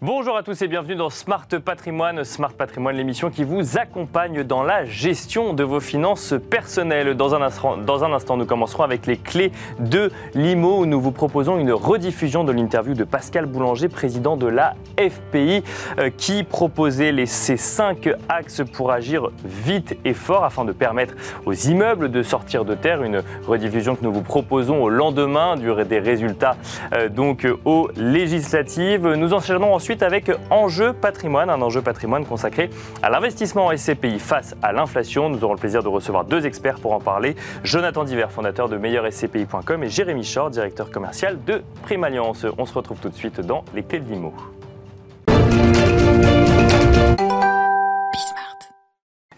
Bonjour à tous et bienvenue dans Smart Patrimoine. Smart Patrimoine, l'émission qui vous accompagne dans la gestion de vos finances personnelles. Dans un, instant, nous commencerons avec les clés de l'IMO où nous vous proposons une rediffusion de l'interview de Pascal Boulanger, président de la FPI, euh, qui proposait les, ces cinq axes pour agir vite et fort afin de permettre aux immeubles de sortir de terre. Une rediffusion que nous vous proposons au lendemain des résultats euh, donc aux législatives. Nous enchaînerons ensuite Avec Enjeu patrimoine, un enjeu patrimoine consacré à l'investissement en SCPI face à l'inflation. Nous aurons le plaisir de recevoir deux experts pour en parler. Jonathan Diver, fondateur de meilleurscpi.com et Jérémy Shore, directeur commercial de Prime Alliance. On se retrouve tout de suite dans les clés de l'IMO.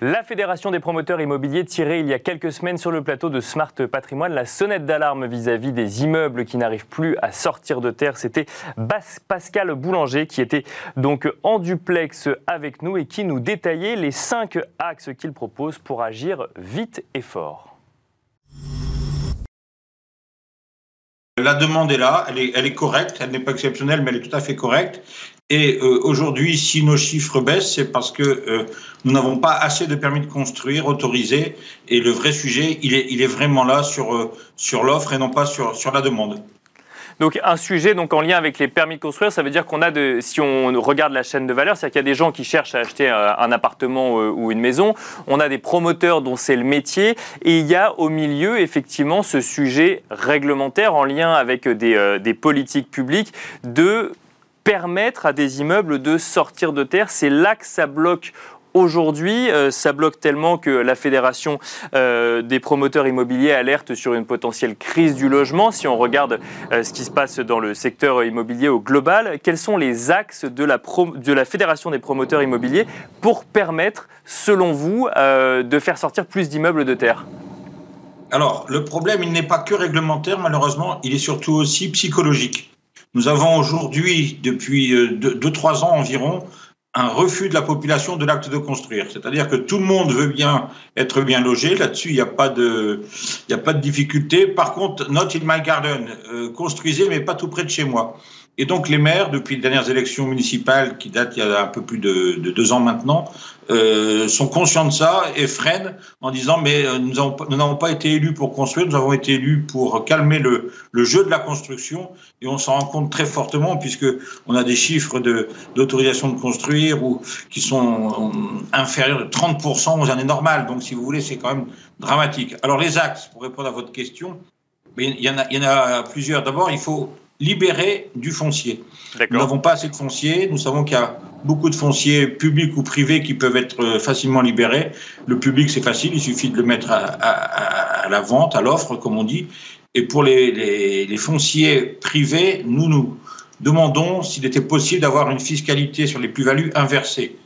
La Fédération des promoteurs immobiliers tirait il y a quelques semaines sur le plateau de Smart Patrimoine la sonnette d'alarme vis-à-vis des immeubles qui n'arrivent plus à sortir de terre. C'était Pascal Boulanger qui était donc en duplex avec nous et qui nous détaillait les cinq axes qu'il propose pour agir vite et fort. La demande est là, elle est, elle est correcte, elle n'est pas exceptionnelle, mais elle est tout à fait correcte. Et euh, aujourd'hui, si nos chiffres baissent, c'est parce que euh, nous n'avons pas assez de permis de construire autorisés. Et le vrai sujet, il est, il est vraiment là sur, euh, sur l'offre et non pas sur, sur la demande. Donc un sujet donc en lien avec les permis de construire, ça veut dire qu'on a de, si on regarde la chaîne de valeur, c'est-à-dire qu'il y a des gens qui cherchent à acheter un appartement ou une maison, on a des promoteurs dont c'est le métier, et il y a au milieu effectivement ce sujet réglementaire en lien avec des, des politiques publiques de permettre à des immeubles de sortir de terre. C'est là que ça bloque Aujourd'hui, euh, ça bloque tellement que la Fédération euh, des promoteurs immobiliers alerte sur une potentielle crise du logement. Si on regarde euh, ce qui se passe dans le secteur immobilier au global, quels sont les axes de la, de la Fédération des promoteurs immobiliers pour permettre, selon vous, de faire sortir plus d'immeubles de terre? Alors, le problème, il n'est pas que réglementaire, malheureusement, il est surtout aussi psychologique. Nous avons aujourd'hui, depuis 2-3 euh, ans environ, un refus de la population de l'acte de construire. C'est-à-dire que tout le monde veut bien être bien logé. Là-dessus, il n'y a pas de, il a pas de difficulté. Par contre, not in my garden. Euh, construisez, mais pas tout près de chez moi. Et donc les maires, depuis les dernières élections municipales qui datent il y a un peu plus de, deux ans maintenant, euh, sont conscients de ça et freinent en disant mais euh, nous n'avons pas été élus pour construire, nous avons été élus pour calmer le, jeu de la construction et on s'en rend compte très fortement puisque on a des chiffres d'autorisation de, construire ou qui sont inférieurs de 30% aux années normales. Donc si vous voulez, c'est quand même dramatique. Alors les axes, pour répondre à votre question, il y en a plusieurs. D'abord, il faut libérer du foncier. Nous n'avons pas assez de foncier. Nous savons qu'il y a beaucoup de fonciers publics ou privés qui peuvent être euh, facilement libérés. Le public, c'est facile. Il suffit de le mettre à, la vente, à l'offre, comme on dit. Et pour les, les fonciers privés, nous nous demandons s'il était possible d'avoir une fiscalité sur les plus-values inversée.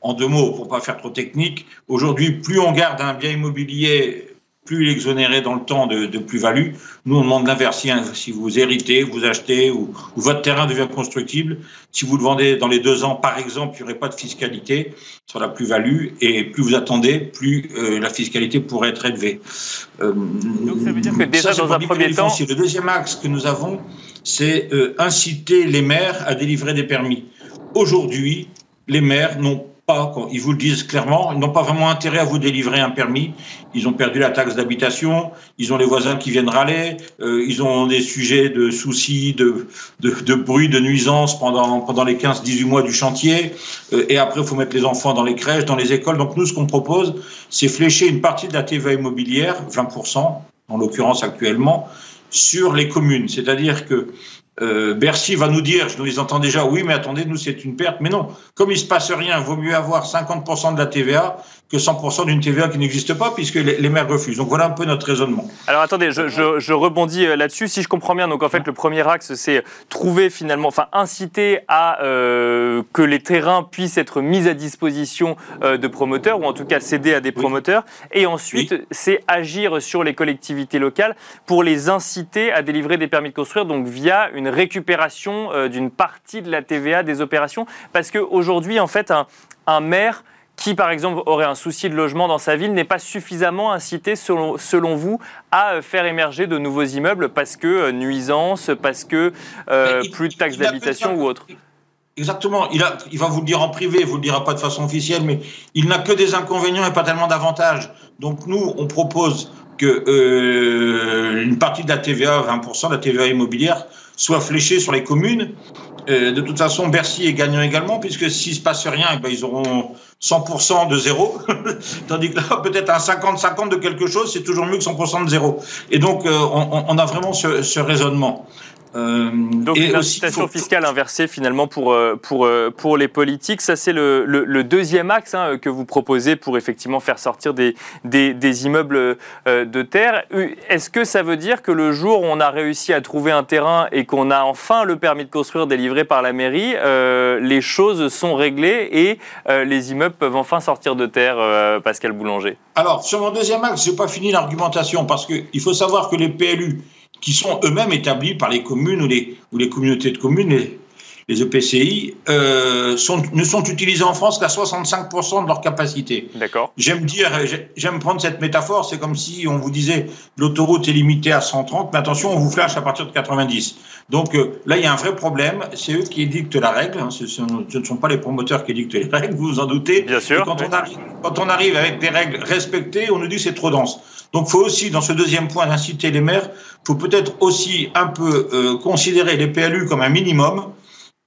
En deux mots, pour pas faire trop technique, aujourd'hui, plus on garde un bien immobilier plus il est exonéré dans le temps de, plus-value. Nous, on demande l'inverse. Si vous héritez, vous achetez ou, votre terrain devient constructible, si vous le vendez dans les deux ans, par exemple, il n'y aurait pas de fiscalité sur la plus-value. Et plus vous attendez, plus euh, la fiscalité pourrait être élevée. Euh, Donc ça veut dire que déjà dans un premier temps... Le deuxième axe que nous avons, c'est euh, inciter les maires à délivrer des permis. Aujourd'hui, les maires n'ont pas, ils vous le disent clairement, ils n'ont pas vraiment intérêt à vous délivrer un permis. Ils ont perdu la taxe d'habitation, ils ont les voisins qui viennent râler, euh, ils ont des sujets de soucis, de, de, de bruit, de nuisance pendant, pendant les 15-18 mois du chantier. Euh, et après, il faut mettre les enfants dans les crèches, dans les écoles. Donc nous, ce qu'on propose, c'est flécher une partie de la TVA immobilière, 20%, en l'occurrence actuellement, sur les communes. C'est-à-dire que euh, Bercy va nous dire, je les entends déjà, oui, mais attendez, nous, c'est une perte. Mais non, comme il se passe rien, vaut mieux avoir 50% de la TVA que 100% d'une TVA qui n'existe pas, puisque les, maires refusent. Donc voilà un peu notre raisonnement. Alors attendez, je, rebondis euh, là-dessus. Si je comprends bien, donc en fait, le premier axe, c'est trouver finalement, enfin, inciter à euh, que les terrains puissent être mis à disposition de promoteurs, ou en tout cas céder à des promoteurs. Et ensuite, c'est agir sur les collectivités locales pour les inciter à délivrer des permis de construire, donc via une récupération euh, d'une partie de la TVA des opérations Parce qu'aujourd'hui, en fait, un, maire qui, par exemple, aurait un souci de logement dans sa ville n'est pas suffisamment incité, selon, selon, vous, à euh, faire émerger de nouveaux immeubles parce que euh, nuisance, parce que plus de taxes d'habitation ou autre Exactement. Il, a, il va vous le dire en privé, il vous le dira pas de façon officielle, mais il n'a que des inconvénients et pas tellement d'avantages. Donc nous, on propose que euh, une partie de la TVA, 20% de la TVA immobilière, soit fléchée sur les communes. Euh, de toute façon, Bercy est gagnant également, puisque s'il se passe rien, eh ben, ils auront 100% de zéro. Tandis que là, peut-être un 50-50 de quelque chose, c'est toujours mieux que 100% de zéro. Et donc, euh, on, on, a vraiment ce, ce raisonnement. Euh, Donc une incitation fiscale inversée finalement pour, euh, pour, euh, pour les politiques. Ça c'est le, le, deuxième axe hein, que vous proposez pour effectivement faire sortir des, des, des immeubles de terre. Est-ce que ça veut dire que le jour où on a réussi à trouver un terrain et qu'on a enfin le permis de construire délivré par la mairie, les choses sont réglées et les immeubles peuvent enfin sortir de terre, Pascal Boulanger? Alors sur mon deuxième axe, je n'ai pas fini l'argumentation parce qu'il faut savoir que les PLU qui sont eux-mêmes établis par les communes ou les, ou les communautés de communes, les, les EPCI, euh, sont, ne sont utilisés en France qu'à 65% de leur capacité. D'accord. J'aime dire, j'aime prendre cette métaphore, c'est comme si on vous disait l'autoroute est limitée à 130, mais attention, on vous flash à partir de 90. Donc euh, là, il y a un vrai problème, c'est eux qui édictent la règle, hein. ce, ce, ne sont pas les promoteurs qui édictent les règles, vous vous en doutez. Bien sûr. quand, on arrive, quand on arrive avec des règles respectées, on nous dit c'est trop dense. Donc, il faut aussi, dans ce deuxième point d'inciter les maires, faut peut-être aussi un peu euh, considérer les PLU comme un minimum.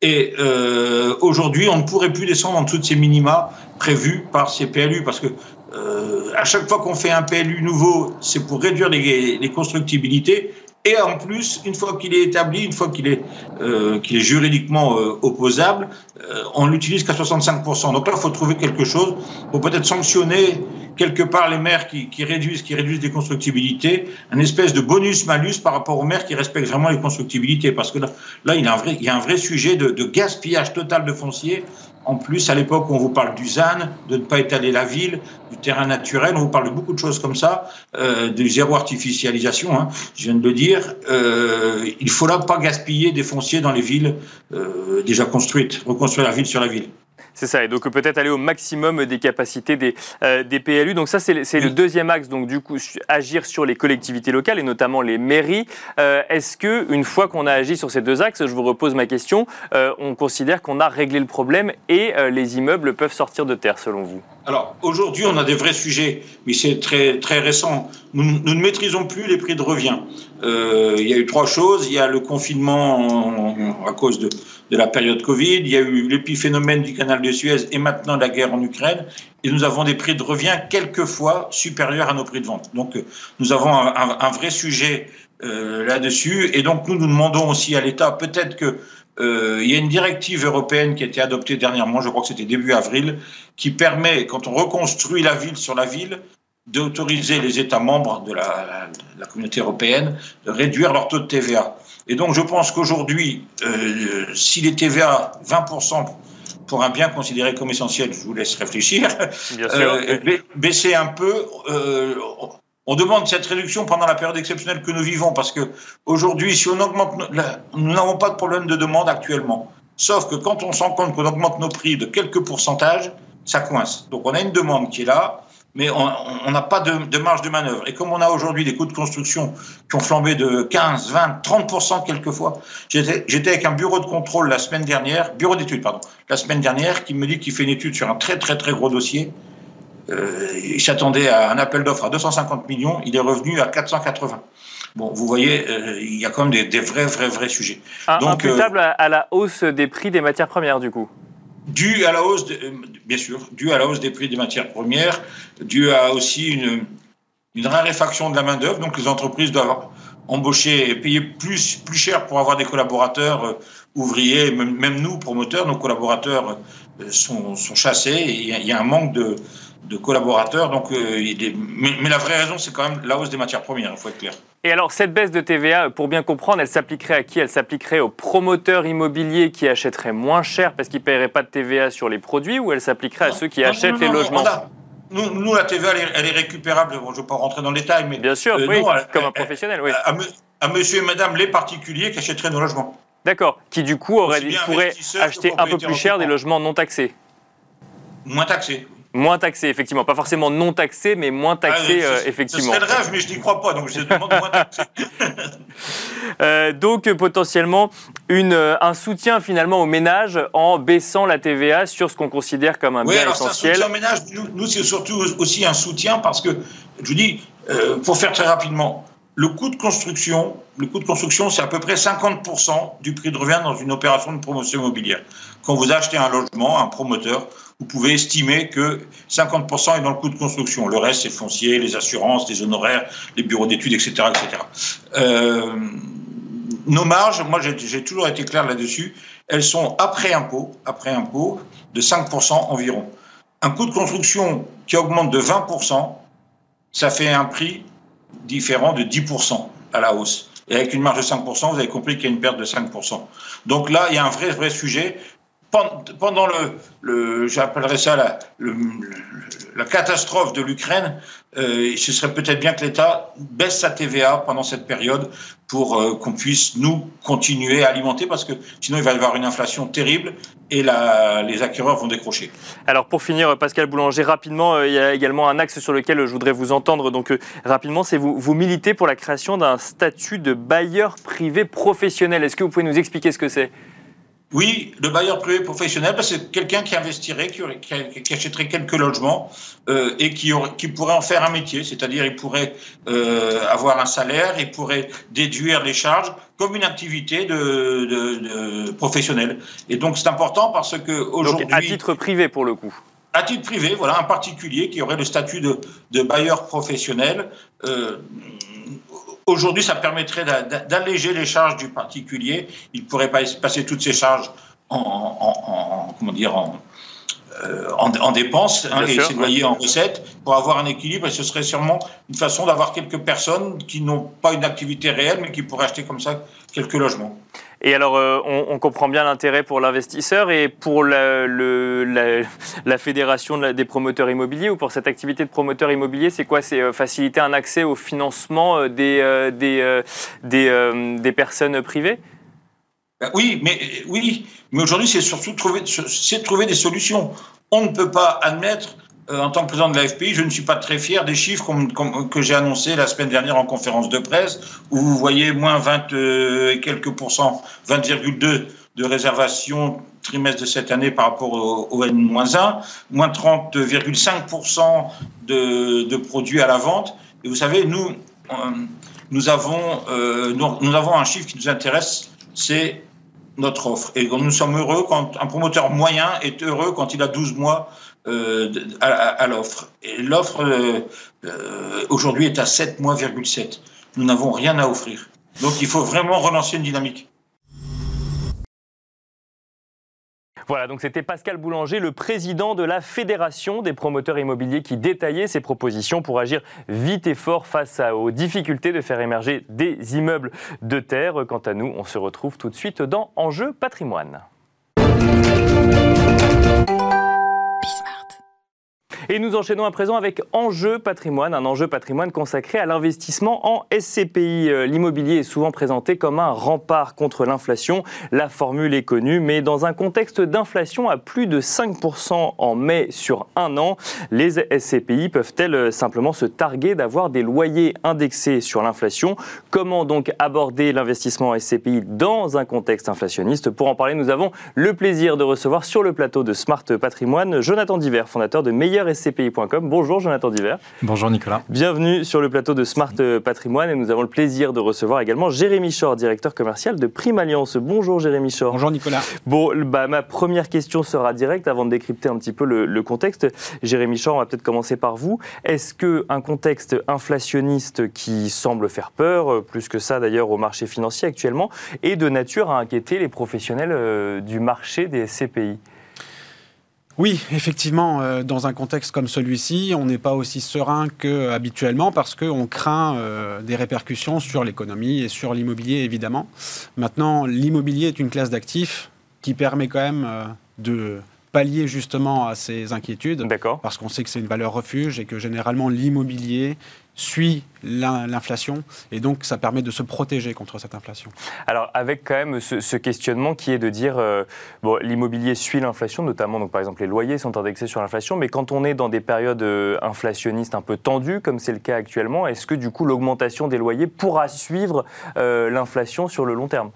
Et euh, aujourd'hui, on ne pourrait plus descendre en dessous de ces minima prévus par ces PLU, parce que euh, à chaque fois qu'on fait un PLU nouveau, c'est pour réduire les, les constructibilités. Et en plus, une fois qu'il est établi, une fois qu'il est, euh, qu'il est juridiquement euh, opposable, euh, on l'utilise qu'à 65%. Donc là, il faut trouver quelque chose pour peut-être sanctionner quelque part les maires qui, réduisent, qui réduisent des constructibilités, un espèce de bonus-malus par rapport aux maires qui respectent vraiment les constructibilités. Parce que là, là il, y a un vrai, sujet de, gaspillage total de foncier en plus, à l'époque, on vous parle du ZAN, de ne pas étaler la ville, du terrain naturel, on vous parle de beaucoup de choses comme ça, euh, de zéro artificialisation, hein, je viens de le dire. Euh, il ne faudra pas gaspiller des fonciers dans les villes euh, déjà construites, reconstruire la ville sur la ville. C'est ça, et donc peut-être aller au maximum des capacités des, euh, des PLU. Donc ça, c'est le deuxième axe, donc du coup, agir sur les collectivités locales et notamment les mairies. Euh, Est-ce que une fois qu'on a agi sur ces deux axes, je vous repose ma question, euh, on considère qu'on a réglé le problème et les immeubles peuvent sortir de terre, selon vous? Alors aujourd'hui, on a des vrais sujets, mais c'est très très récent. Nous, nous, ne maîtrisons plus les prix de revient. Il y a eu trois choses. Il y a le confinement à cause de, de la période Covid. Il y a eu l'épiphénomène du canal de Suez et maintenant la guerre en Ukraine. Et nous avons des prix de revient quelquefois supérieurs à nos prix de vente. Donc nous avons un, un, vrai sujet euh, là-dessus. Et donc nous nous demandons aussi à l'État peut-être que euh, il y a une directive européenne qui a été adoptée dernièrement, je crois que c'était début avril, qui permet, quand on reconstruit la ville sur la ville, d'autoriser les États membres de la, communauté européenne de réduire leur taux de TVA. Et donc je pense qu'aujourd'hui, euh, si les TVA 20% pour un bien considéré comme essentiel, je vous laisse réfléchir, euh, baisser un peu, euh, on demande cette réduction pendant la période exceptionnelle que nous vivons parce que aujourd'hui, si on augmente, nous n'avons pas de problème de demande actuellement. Sauf que quand on s'en compte qu'on augmente nos prix de quelques pourcentages, ça coince. Donc on a une demande qui est là, mais on n'a pas de, de, marge de manœuvre. Et comme on a aujourd'hui des coûts de construction qui ont flambé de 15, 20, 30% quelquefois, j'étais avec un bureau de contrôle la semaine dernière, bureau d'études, pardon, la semaine dernière, qui me dit qu'il fait une étude sur un très très très gros dossier euh, il s'attendait à un appel d'offres à 250 millions, il est revenu à 480. Bon, vous voyez, euh, il y a quand même des, des, vrais, vrais, vrais sujets. Un, Donc, imputable euh, à la hausse des prix des matières premières, du coup Dû à la hausse, de, bien sûr, dû à la hausse des prix des matières premières, dû à aussi une, raréfaction de la main-d'œuvre. Donc, les entreprises doivent embaucher et payer plus, plus cher pour avoir des collaborateurs euh, ouvriers, même, nous, promoteurs, nos collaborateurs euh, sont, chassés il y, a un manque de, de collaborateurs. Donc, euh, mais, mais, la vraie raison, c'est quand même la hausse des matières premières, il faut être clair. Et alors, cette baisse de TVA, pour bien comprendre, elle s'appliquerait à qui? Elle s'appliquerait aux promoteurs immobiliers qui achèteraient moins cher parce qu'ils ne paieraient pas de TVA sur les produits ou elle s'appliquerait à ceux qui non, achètent non, non, les logements? nous, nous, la TVA, elle est, elle est récupérable. Bon, je ne vais pas rentrer dans le détail, mais. Bien sûr, euh, oui, non, comme un professionnel, oui. À, à, monsieur et madame les particuliers qui achèteraient nos logements. D'accord, qui du coup aurait, pourraient acheter un peu plus cher des logements non taxés. Moins taxés. Moins taxé, effectivement. Pas forcément non taxé, mais moins taxé, ah, euh, effectivement. Ce serait le rêve, mais je n'y crois pas, donc je demande moins taxé. Euh, donc potentiellement une, un soutien finalement aux ménages en baissant la TVA sur ce qu'on considère comme un oui, bien alors essentiel. Un soutien aux ménages, nous, nous c'est surtout aussi un soutien parce que, je vous dis, euh, pour faire très rapidement, le coût de construction, le coût de construction, c'est à peu près 50% du prix de revient dans une opération de promotion immobilière. Quand vous achetez un logement, un promoteur, vous pouvez estimer que 50% est dans le coût de construction. Le reste, c'est foncier, les assurances, les honoraires, les bureaux d'études, etc., etc. Euh, nos marges, moi, j'ai toujours été clair là-dessus, elles sont après impôt, après impôt, de 5% environ. Un coût de construction qui augmente de 20%, ça fait un prix différent de 10% à la hausse. Et avec une marge de 5%, vous avez compris qu'il y a une perte de 5%. Donc là, il y a un vrai, vrai sujet. Pendant le, le j'appellerais ça la, catastrophe de l'Ukraine, euh, ce serait peut-être bien que l'État baisse sa TVA pendant cette période pour euh, qu'on puisse nous continuer à alimenter, parce que sinon il va y avoir une inflation terrible et les acquéreurs vont décrocher. Alors pour finir, Pascal Boulanger, rapidement, euh, il y a également un axe sur lequel je voudrais vous entendre. Donc rapidement, c'est vous militez pour la création d'un statut de bailleur privé professionnel. Est-ce que vous pouvez nous expliquer ce que c'est? Oui, le bailleur privé professionnel, bah, c'est quelqu'un qui investirait, qui, aurait, qui, achèterait quelques logements euh, et qui, aurait, qui, pourrait en faire un métier, c'est-à-dire il pourrait euh, avoir un salaire, il pourrait déduire les charges comme une activité de, de, de professionnelle. Et donc c'est important parce que aujourd'hui, à titre privé pour le coup. À titre privé, voilà, un particulier qui aurait le statut de, de bailleur professionnel. Euh, Aujourd'hui, ça permettrait d'alléger les charges du particulier. Il pourrait passer toutes ses charges en, en, en comment dire, en, euh, en, en, dépenses hein, et s'éloigner en recettes pour avoir un équilibre. Et ce serait sûrement une façon d'avoir quelques personnes qui n'ont pas une activité réelle, mais qui pourraient acheter comme ça quelques logements. Et alors, euh, on, on, comprend bien l'intérêt pour l'investisseur et pour la, le, la, la fédération des promoteurs immobiliers ou pour cette activité de promoteur immobilier, c'est quoi? C'est euh, faciliter un accès au financement euh, des, euh, des, des, des, personnes privées? Ben oui, mais oui, mais aujourd'hui, c'est surtout trouver, c'est trouver des solutions. On ne peut pas admettre euh, en tant que président de la FPI, je ne suis pas très fier des chiffres que j'ai annoncés la semaine dernière en conférence de presse, où vous voyez moins 20 euh, et quelques pourcents, 20,2 de réservation trimestre de cette année par rapport au, au N-1, moins 30,5% de, de produits à la vente. Et vous savez, nous, euh, nous, avons, nous, nous avons un chiffre qui nous intéresse, c'est notre offre. Et nous sommes heureux quand un promoteur moyen est heureux quand il a 12 mois euh, à, l'offre. L'offre euh, euh, aujourd'hui est à 7 mois,7. Nous n'avons rien à offrir. Donc il faut vraiment relancer une dynamique. Voilà, donc c'était Pascal Boulanger, le président de la Fédération des promoteurs immobiliers, qui détaillait ses propositions pour agir vite et fort face aux difficultés de faire émerger des immeubles de terre. Quant à nous, on se retrouve tout de suite dans Enjeu patrimoine. Et nous enchaînons à présent avec Enjeu patrimoine, un enjeu patrimoine consacré à l'investissement en SCPI. Euh, l'immobilier est souvent présenté comme un rempart contre l'inflation. La formule est connue, mais dans un contexte d'inflation à plus de 5% en mai sur un an, les SCPI peuvent-elles simplement se targuer d'avoir des loyers indexés sur l'inflation? Comment donc aborder l'investissement en SCPI dans un contexte inflationniste? Pour en parler, nous avons le plaisir de recevoir sur le plateau de Smart Patrimoine Jonathan Diver, fondateur de Meilleur scpi.com. Bonjour Jonathan Diver. Bonjour Nicolas. Bienvenue sur le plateau de Smart Patrimoine et nous avons le plaisir de recevoir également Jérémy Chor, directeur commercial de Prime Alliance. Bonjour Jérémy Chor. Bonjour Nicolas. Bon, bah, ma première question sera directe avant de décrypter un petit peu le, le contexte. Jérémy Chor, on va peut-être commencer par vous. Est-ce qu'un contexte inflationniste qui semble faire peur, euh, plus que ça d'ailleurs au marché financier actuellement, est de nature à inquiéter les professionnels euh, du marché des SCPI oui, effectivement, euh, dans un contexte comme celui-ci, on n'est pas aussi serein qu'habituellement parce qu'on craint euh, des répercussions sur l'économie et sur l'immobilier, évidemment. Maintenant, l'immobilier est une classe d'actifs qui permet quand même euh, de pallier justement à ces inquiétudes. Parce qu'on sait que c'est une valeur refuge et que généralement l'immobilier suit l'inflation et donc ça permet de se protéger contre cette inflation. Alors avec quand même ce, questionnement qui est de dire euh, bon, l'immobilier suit l'inflation, notamment donc par exemple les loyers sont indexés sur l'inflation, mais quand on est dans des périodes euh, inflationnistes un peu tendues comme c'est le cas actuellement, est-ce que du coup l'augmentation des loyers pourra suivre euh, l'inflation sur le long terme?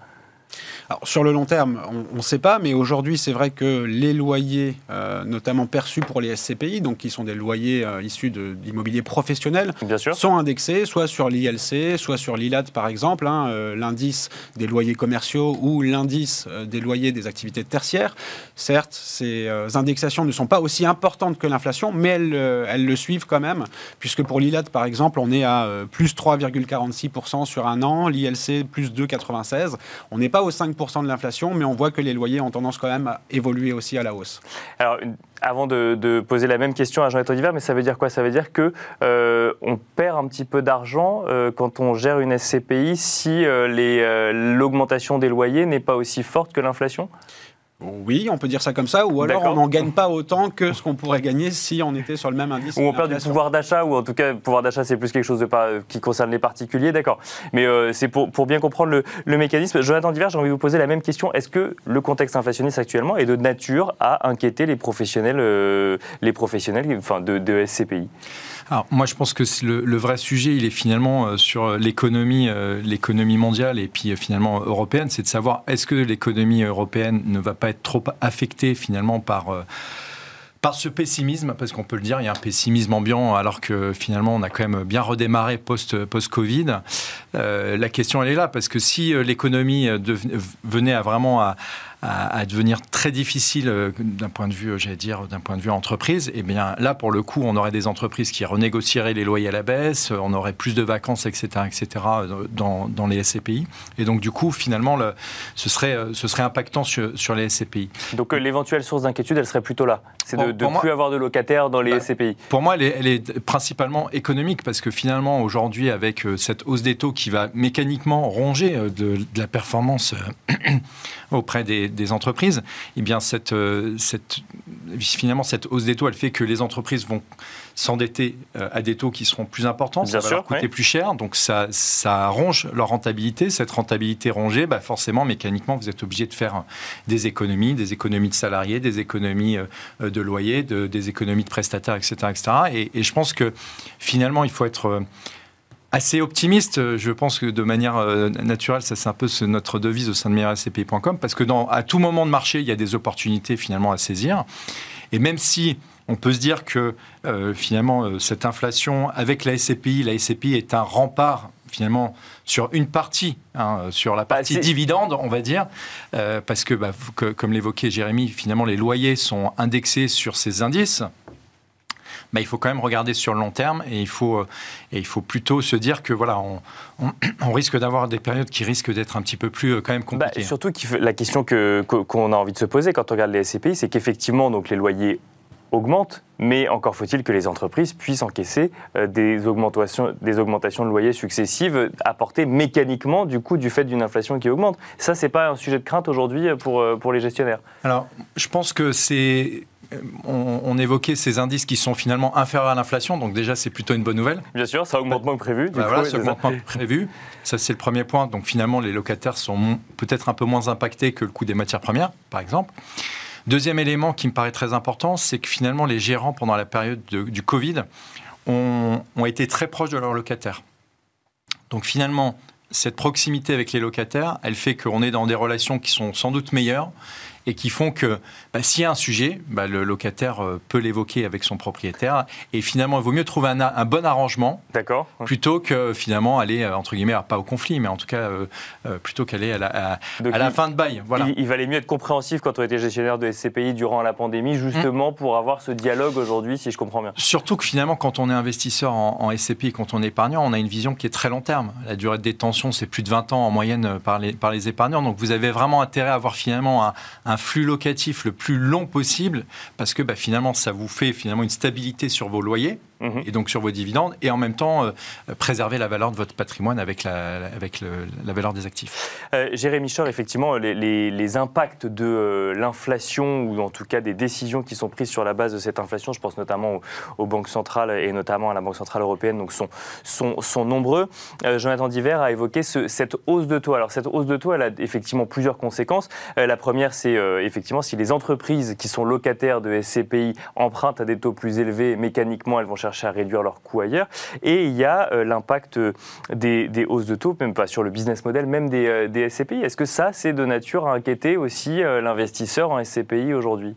Alors, sur le long terme, on ne sait pas, mais aujourd'hui, c'est vrai que les loyers, euh, notamment perçus pour les SCPI, donc qui sont des loyers euh, issus de, l'immobilier professionnel, sont indexés soit sur l'ILC, soit sur l'ILAT, par exemple, hein, euh, l'indice des loyers commerciaux ou l'indice des loyers des activités tertiaires. Certes, ces indexations ne sont pas aussi importantes que l'inflation, mais elles, elles, le suivent quand même, puisque pour l'ILAT, par exemple, on est à plus 3,46% sur un an, l'ILC plus 2,96%. On n'est pas au 5% de l'inflation, mais on voit que les loyers ont tendance quand même à évoluer aussi à la hausse. Alors, avant de, poser la même question à Jean-Étienne Diver, mais ça veut dire quoi? Ça veut dire que euh, on perd un petit peu d'argent euh, quand on gère une SCPI si euh, l'augmentation des loyers n'est pas aussi forte que l'inflation? Oui, on peut dire ça comme ça, ou alors on n'en gagne pas autant que ce qu'on pourrait gagner si on était sur le même indice. Ou on perd du pouvoir d'achat, ou en tout cas, le pouvoir d'achat, c'est plus quelque chose de pas, qui concerne les particuliers, d'accord. Mais euh, c'est pour, pour, bien comprendre le, le mécanisme. Jonathan Diver, j'ai envie de vous poser la même question. Est-ce que le contexte inflationniste actuellement est de nature à inquiéter les professionnels, euh, les professionnels enfin, de, de SCPI alors, moi, je pense que le, vrai sujet, il est finalement euh, sur l'économie, euh, l'économie mondiale et puis euh, finalement européenne, c'est de savoir est-ce que l'économie européenne ne va pas être trop affectée finalement par par ce pessimisme, parce qu'on peut le dire, il y a un pessimisme ambiant, alors que finalement on a quand même bien redémarré post, post-Covid. la question elle est là, parce que si l'économie venait à vraiment à, à, devenir très difficile euh, d'un point de vue, euh, j'allais dire, d'un point de vue entreprise, et eh bien là, pour le coup, on aurait des entreprises qui renégocieraient les loyers à la baisse, euh, on aurait plus de vacances, etc., etc., dans, dans les SCPI. Et donc, du coup, finalement, le, ce, serait, ce serait impactant sur, sur les SCPI. Donc, l'éventuelle source d'inquiétude, elle serait plutôt là. C'est de ne plus avoir de locataires dans les bah, SCPI. Pour moi, elle est, elle est, principalement économique, parce que finalement, aujourd'hui, avec cette hausse des taux qui va mécaniquement ronger de, de la performance auprès des, des entreprises, eh bien cette, euh, cette, finalement cette hausse des taux, elle fait que les entreprises vont s'endetter euh, à des taux qui seront plus importants, ça va leur coûter plus cher, donc ça, ça ronge leur rentabilité. Cette rentabilité rongée, bah forcément, mécaniquement, vous êtes obligé de faire des économies, des économies de salariés, des économies euh, de loyers, de, des économies de prestataires, etc. etc. Et, et, je pense que finalement, il faut être assez optimiste. Je pense que de manière euh, naturelle, ça c'est un peu notre devise au sein de meilleurscpi.com parce que dans, à tout moment de marché, il y a des opportunités finalement à saisir. Et même si on peut se dire que euh, finalement euh, cette inflation avec la SCPI, la SCPI est un rempart finalement sur une partie, hein, sur la partie bah, dividende, on va dire, parce que, bah, que comme l'évoquait Jérémy, finalement les loyers sont indexés sur ces indices. Bah, il faut quand même regarder sur le long terme et il faut, euh, et il faut plutôt se dire que voilà, on, on, risque d'avoir des périodes qui risquent d'être un petit peu plus euh, quand même compliquées. Bah, surtout la question qu'on a envie de se poser quand on regarde les SCPI, c'est qu'effectivement, donc les loyers augmentent, mais encore faut-il que les entreprises puissent encaisser euh, des, augmentations, des augmentations de loyers successives apportées mécaniquement du coup du fait d'une inflation qui augmente. Ça, c'est pas un sujet de crainte aujourd'hui pour, pour les gestionnaires. Alors, je pense que c'est on, évoquait ces indices qui sont finalement inférieurs à l'inflation, donc déjà c'est plutôt une bonne nouvelle. Bien sûr, ça augmente moins que prévu. Bah voilà, ça augmente moins que prévu. Ça c'est le premier point. Donc finalement les locataires sont peut-être un peu moins impactés que le coût des matières premières, par exemple. Deuxième élément qui me paraît très important, c'est que finalement les gérants pendant la période du Covid ont, ont été très proches de leurs locataires. Donc finalement, cette proximité avec les locataires, elle fait qu'on est dans des relations qui sont sans doute meilleures et qui font que bah, s'il y a un sujet, bah, le locataire euh, peut l'évoquer avec son propriétaire. Et finalement, il vaut mieux trouver un, bon arrangement plutôt que finalement aller, euh, entre guillemets, pas au conflit, mais en tout cas, euh, plutôt qu'aller à la, à, la fin de bail. Voilà. Il, valait mieux être compréhensif quand on était gestionnaire de SCPI durant la pandémie, justement mmh. pour avoir ce dialogue aujourd'hui, si je comprends bien. Surtout que finalement, quand on est investisseur en, SCPI, quand on est épargnant, on a une vision qui est très long terme. La durée de détention, c'est plus de 20 ans en moyenne par les, par les épargnants. Donc vous avez vraiment intérêt à avoir finalement un un flux locatif le plus long possible, parce que bah, finalement, ça vous fait finalement une stabilité sur vos loyers. Mhm. et donc sur vos dividendes, et en même temps euh, préserver la valeur de votre patrimoine avec la, avec la valeur des actifs. Euh, Jérémy Chor, effectivement, les, impacts de euh, l'inflation, ou en tout cas des décisions qui sont prises sur la base de cette inflation, je pense notamment aux, banques centrales et notamment à la Banque centrale européenne, donc sont, sont, sont nombreux. Jonathan Diver a évoqué cette hausse de taux. Alors cette hausse de taux, elle a effectivement plusieurs conséquences. la première, c'est effectivement si les entreprises qui sont locataires de SCPI empruntent à des taux plus élevés, mécaniquement, elles vont chercher à réduire leurs coûts ailleurs. Et il y a euh, l'impact euh, des, hausses de taux, même pas sur le business model, même des, euh, des SCPI. Est-ce que ça, c'est de nature à inquiéter aussi l'investisseur en SCPI aujourd'hui?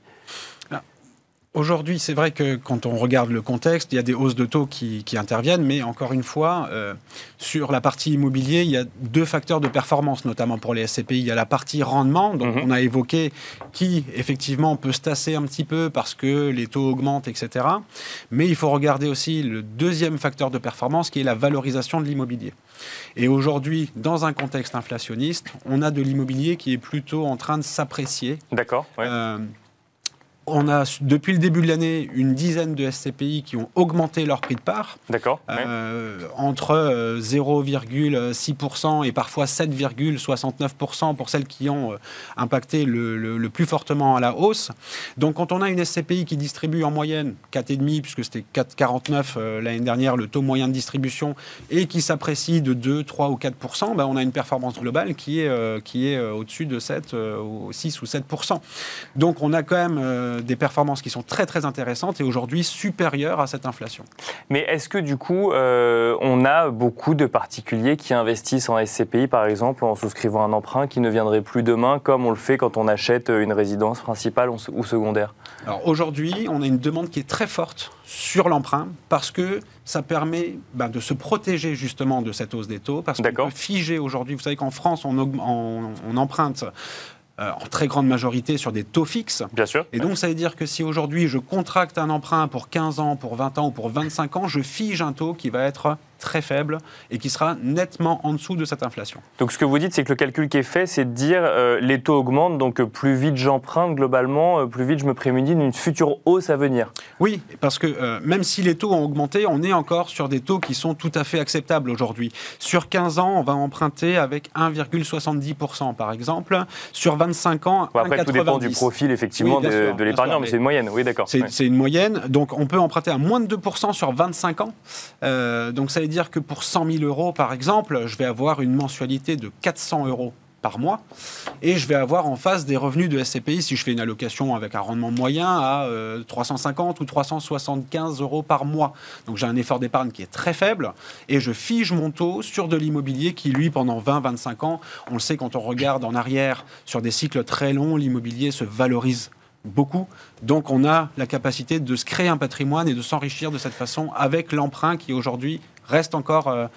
Aujourd'hui, c'est vrai que quand on regarde le contexte, il y a des hausses de taux qui, interviennent, mais encore une fois, euh, sur la partie immobilier, il y a deux facteurs de performance, notamment pour les SCPI. Il y a la partie rendement, dont mhm. on a évoqué, qui effectivement peut se tasser un petit peu parce que les taux augmentent, etc. Mais il faut regarder aussi le deuxième facteur de performance, qui est la valorisation de l'immobilier. Et aujourd'hui, dans un contexte inflationniste, on a de l'immobilier qui est plutôt en train de s'apprécier. D'accord. Euh, on a, depuis le début de l'année, une dizaine de SCPI qui ont augmenté leur prix de part. D'accord. Euh, entre 0,6% euh, et parfois 7,69% pour celles qui ont euh, impacté le, plus fortement à la hausse. Donc, quand on a une SCPI qui distribue en moyenne 4,5, puisque c'était 4,49 l'année dernière, le taux moyen de distribution, et qui s'apprécie de 2, 3 ou 4%, ben on a une performance globale qui est, qui est au-dessus de 7, 6 ou 7%. Donc, on a quand même euh, des performances qui sont très très intéressantes et aujourd'hui supérieures à cette inflation. Mais est-ce que du coup, euh, on a beaucoup de particuliers qui investissent en SCPI, par exemple, en souscrivant un emprunt qui ne viendrait plus demain, comme on le fait quand on achète une résidence principale ou secondaire? Alors aujourd'hui, on a une demande qui est très forte sur l'emprunt parce que ça permet ben, de se protéger justement de cette hausse des taux parce qu'on peut figer aujourd'hui. Vous savez qu'en France, on, on emprunte euh, en très grande majorité sur des taux fixes. Bien sûr. Et donc, ça veut dire que si aujourd'hui je contracte un emprunt pour 15 ans, pour 20 ans ou pour 25 ans, je fige un taux qui va être très faible et qui sera nettement en dessous de cette inflation. Donc ce que vous dites, c'est que le calcul qui est fait, c'est de dire euh, les taux augmentent, donc euh, plus vite j'emprunte globalement, euh, plus vite je me prémunis d'une future hausse à venir. Oui, parce que même si les taux ont augmenté, on est encore sur des taux qui sont tout à fait acceptables aujourd'hui. Sur 15 ans, on va emprunter avec 1,70% par exemple. Sur 25 ans, bon, Après, tout dépend du profil effectivement de, l'épargnant, mais c'est une moyenne, oui d'accord. C'est une moyenne, donc on peut emprunter à moins de 2% sur 25 ans. donc ça dire que pour 100 000 euros, par exemple, je vais avoir une mensualité de 400 euros par mois et je vais avoir en face des revenus de SCPI si je fais une allocation avec un rendement moyen à 350 euh, ou 375 euros par mois. Donc j'ai un effort d'épargne qui est très faible et je fige mon taux sur de l'immobilier qui lui pendant 20-25 ans, on le sait quand on regarde en arrière sur des cycles très longs, l'immobilier se valorise beaucoup. Donc on a la capacité de se créer un patrimoine et de s'enrichir de cette façon avec l'emprunt qui aujourd'hui reste encore euh,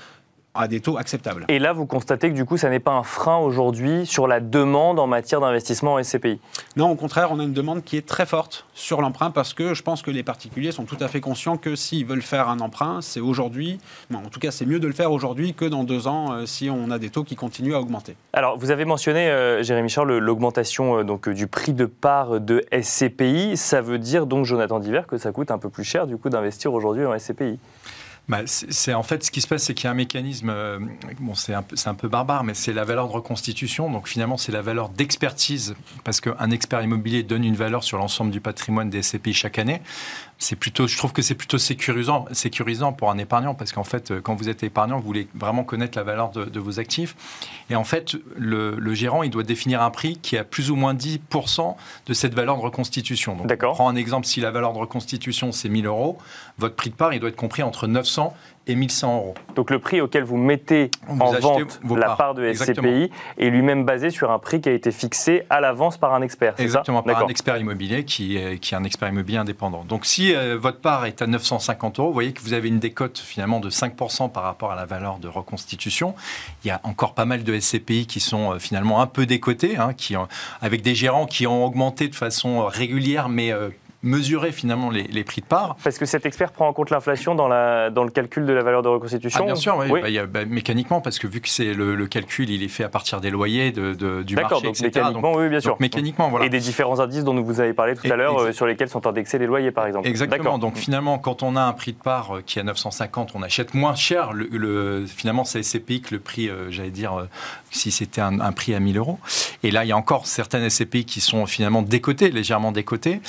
à des taux acceptables. Et là, vous constatez que du coup, ça n'est pas un frein aujourd'hui sur la demande en matière d'investissement en SCPI Non, au contraire, on a une demande qui est très forte sur l'emprunt parce que je pense que les particuliers sont tout à fait conscients que s'ils veulent faire un emprunt, c'est aujourd'hui, en tout cas, c'est mieux de le faire aujourd'hui que dans deux ans euh, si on a des taux qui continuent à augmenter. Alors, vous avez mentionné, euh, Jérémy Charles, l'augmentation donc du prix de part de SCPI. Ça veut dire donc, Jonathan Diver, que ça coûte un peu plus cher du coup d'investir aujourd'hui en SCPI bah, c'est en fait ce qui se passe, c'est qu'il y a un mécanisme. Euh, bon, c'est un, un, peu barbare, mais c'est la valeur de reconstitution. Donc finalement, c'est la valeur d'expertise, parce qu'un expert immobilier donne une valeur sur l'ensemble du patrimoine des SCPI chaque année c'est plutôt, je trouve que c'est plutôt sécurisant, sécurisant pour un épargnant parce qu'en fait, quand vous êtes épargnant, vous voulez vraiment connaître la valeur de, vos actifs. Et en fait, le, gérant, il doit définir un prix qui a plus ou moins 10% de cette valeur de reconstitution. Donc, on prend un exemple, si la valeur de reconstitution, c'est 1000 euros, votre prix de part, il doit être compris entre 900 et 1100 euros. Donc le prix auquel vous mettez en vente la part de SCPI est lui-même basé sur un prix qui a été fixé à l'avance par un expert. Exactement, par un expert immobilier qui est, qui est un expert immobilier indépendant. Donc si euh, votre part est à 950 euros, vous voyez que vous avez une décote finalement de 5% par rapport à la valeur de reconstitution. Il y a encore pas mal de SCPI qui sont euh, finalement un peu décotés, hein, qui, avec des gérants qui ont augmenté de façon régulière, mais euh, mesurer finalement les, prix de part. Parce que cet expert prend en compte l'inflation dans, dans le calcul de la valeur de reconstitution ah, Bien sûr, oui. Bah, bah, mécaniquement, parce que vu que c'est le, calcul, il est fait à partir des loyers, de, du marché, donc Mécaniquement, oui, bien sûr. mécaniquement, voilà. Et des différents indices dont vous avez parlé tout à l'heure, euh, sur lesquels sont indexés les loyers, par exemple. Exactement. Donc finalement, quand on a un prix de part euh, qui est à 950, on achète moins cher. Le, finalement, c'est SCPI que le prix, euh, j'allais dire, si c'était un, prix à 1000 euros. Et là, il y a encore certaines SCPI qui sont finalement décotées, légèrement décotées.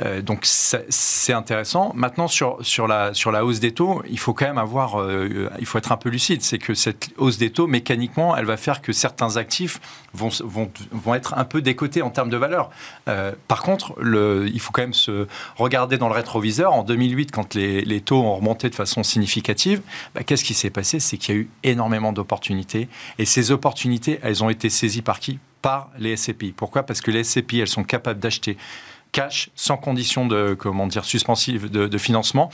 Euh, donc c'est intéressant. Maintenant sur, sur, la, sur la hausse des taux, il faut quand même avoir, euh, il faut être un peu lucide. C'est que cette hausse des taux, mécaniquement, elle va faire que certains actifs vont, vont, vont être un peu décotés en termes de valeur. Euh, par contre, il faut quand même se regarder dans le rétroviseur. En 2008, quand les, les taux ont remonté de façon significative, bah, qu'est-ce qui s'est passé? C'est qu'il y a eu énormément d'opportunités. Et ces opportunités, elles ont été saisies par qui? Par les SCPI. Pourquoi? Parce que les SCPI, elles sont capables d'acheter cash, sans condition de, comment dire, suspensive de, financement.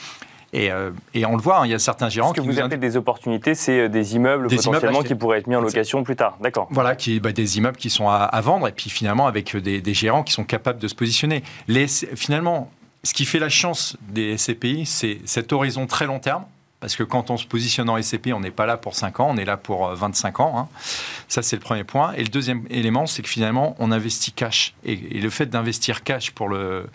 Et, euh, et, on le voit, hein, il y a certains gérants Ce que vous appelez des opportunités, c'est euh, des immeubles potentiellement qui pourraient être mis en location plus tard. D'accord. Voilà, qui, bah, des immeubles qui sont à, vendre et puis finalement avec des, des, gérants qui sont capables de se positionner. Les, finalement, ce qui fait la chance des SCPI, c'est cet horizon très long terme parce que quand on se positionne en SCP, on n'est pas là pour 5 ans, on est là pour 25 euh, ans. Hein. Ça, c'est le premier point. Et le deuxième élément, c'est que finalement, on investit cash. Et, le fait d'investir cash pour le,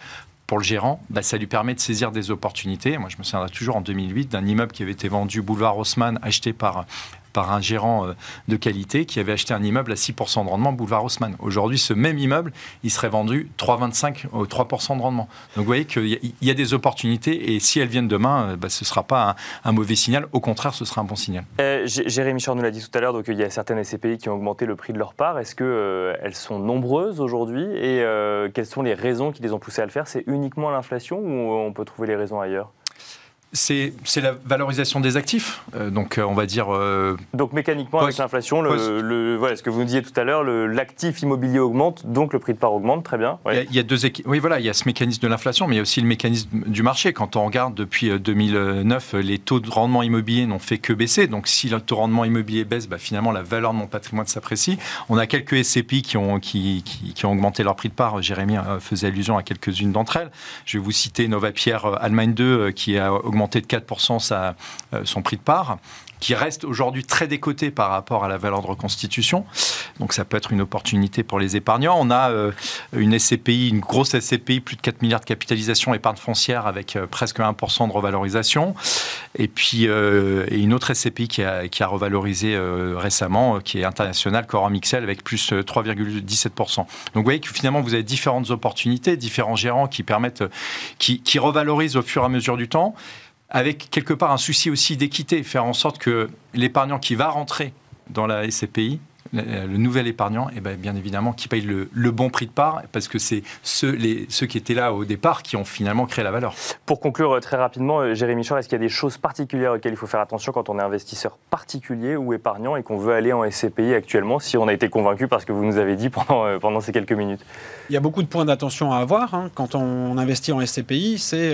pour le gérant, bah, ça lui permet de saisir des opportunités. Moi, je me souviens toujours en 2008 d'un immeuble qui avait été vendu boulevard Haussmann, acheté par par un gérant euh, de qualité qui avait acheté un immeuble à 6% de rendement, boulevard Haussmann. Aujourd'hui, ce même immeuble, il serait vendu 3,25 au 3% de rendement. Donc vous voyez qu'il y, a des opportunités et si elles viennent demain, euh, bah, ce ne sera pas un, mauvais signal. Au contraire, ce sera un bon signal. Euh, Jérémy Chor nous l'a dit tout à l'heure, donc il y a certaines SCPI qui ont augmenté le prix de leur part. Est-ce qu'elles elles sont nombreuses aujourd'hui et quelles sont les raisons qui les ont poussées à le faire? C'est uniquement l'inflation ou on peut trouver les raisons ailleurs? C'est la valorisation des actifs. Euh, donc, euh, on va dire. Euh, donc, mécaniquement, avec l'inflation, le, voilà, ce que vous nous disiez tout à l'heure, l'actif immobilier augmente, donc le prix de part augmente, très bien. Il, y a, deux Oui, voilà, il y a ce mécanisme de l'inflation, mais il y a aussi le mécanisme du marché. Quand on regarde depuis 2009, les taux de rendement immobilier n'ont fait que baisser. Donc, si le taux de rendement immobilier baisse, bah, finalement, la valeur de mon patrimoine s'apprécie. On a quelques SCPI qui ont, qui, qui, ont augmenté leur prix de part. Jérémy faisait allusion à quelques-unes d'entre elles. Je vais vous citer Nova Pierre Allemagne 2, qui a augmenté de 4% sa, euh, son prix de part qui reste aujourd'hui très décoté par rapport à la valeur de reconstitution. Donc ça peut être une opportunité pour les épargnants. On a euh, une SCPI, une grosse SCPI, plus de 4 milliards de capitalisation épargne foncière avec euh, presque 1% de revalorisation. Et puis une autre SCPI qui a, revalorisé récemment, qui est internationale, Corum XL, avec plus 3,17%. Donc vous voyez que finalement vous avez différentes opportunités, différents gérants qui permettent, qui revalorisent au fur et à mesure du temps avec quelque part un souci aussi d'équité, faire en sorte que l'épargnant qui va rentrer dans la SCPI le nouvel épargnant, et eh bien, bien évidemment, qui paye le, bon prix de part, parce que c'est ceux, les, ceux qui étaient là au départ qui ont finalement créé la valeur. Pour conclure euh, très rapidement, euh, Jérémy Chor, est-ce qu'il y a des choses particulières auxquelles il faut faire attention quand on est investisseur particulier ou épargnant et qu'on veut aller en SCPI actuellement, si on a été convaincu par ce que vous nous avez dit pendant, euh, pendant ces quelques minutes? Il y a beaucoup de points d'attention à avoir hein. quand on investit en SCPI. C'est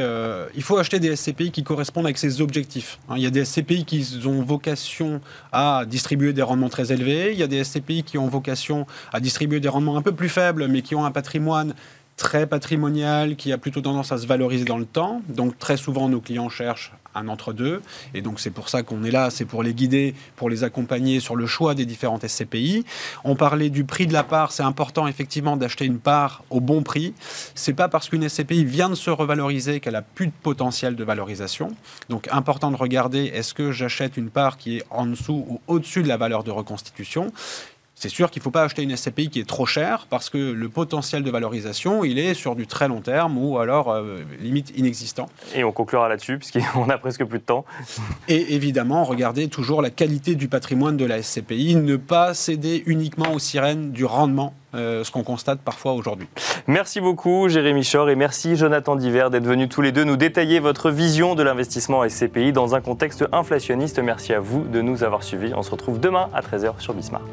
il faut acheter des SCPI qui correspondent avec ses objectifs. Hein. Il y a des SCPI qui ont vocation à distribuer des rendements très élevés. Il y a des SCPI qui ont vocation à distribuer des rendements un peu plus faibles, mais qui ont un patrimoine très patrimonial, qui a plutôt tendance à se valoriser dans le temps. Donc très souvent, nos clients cherchent un entre-deux. Et donc c'est pour ça qu'on est là, c'est pour les guider, pour les accompagner sur le choix des différentes SCPI. On parlait du prix de la part, c'est important effectivement d'acheter une part au bon prix. C'est pas parce qu'une SCPI vient de se revaloriser qu'elle a plus de potentiel de valorisation. Donc important de regarder est-ce que j'achète une part qui est en dessous ou au-dessus de la valeur de reconstitution? C'est sûr qu'il ne faut pas acheter une SCPI qui est trop chère parce que le potentiel de valorisation, il est sur du très long terme ou alors euh, limite inexistant. Et on conclura là-dessus puisqu'on a presque plus de temps. Et évidemment, regardez toujours la qualité du patrimoine de la SCPI, ne pas céder uniquement aux sirènes du rendement euh, ce qu'on constate parfois aujourd'hui. Merci beaucoup Jérémy Chor et merci Jonathan Diver d'être venus tous les deux nous détailler votre vision de l'investissement SCPI dans un contexte inflationniste. Merci à vous de nous avoir suivis. On se retrouve demain à 13h sur Bismart.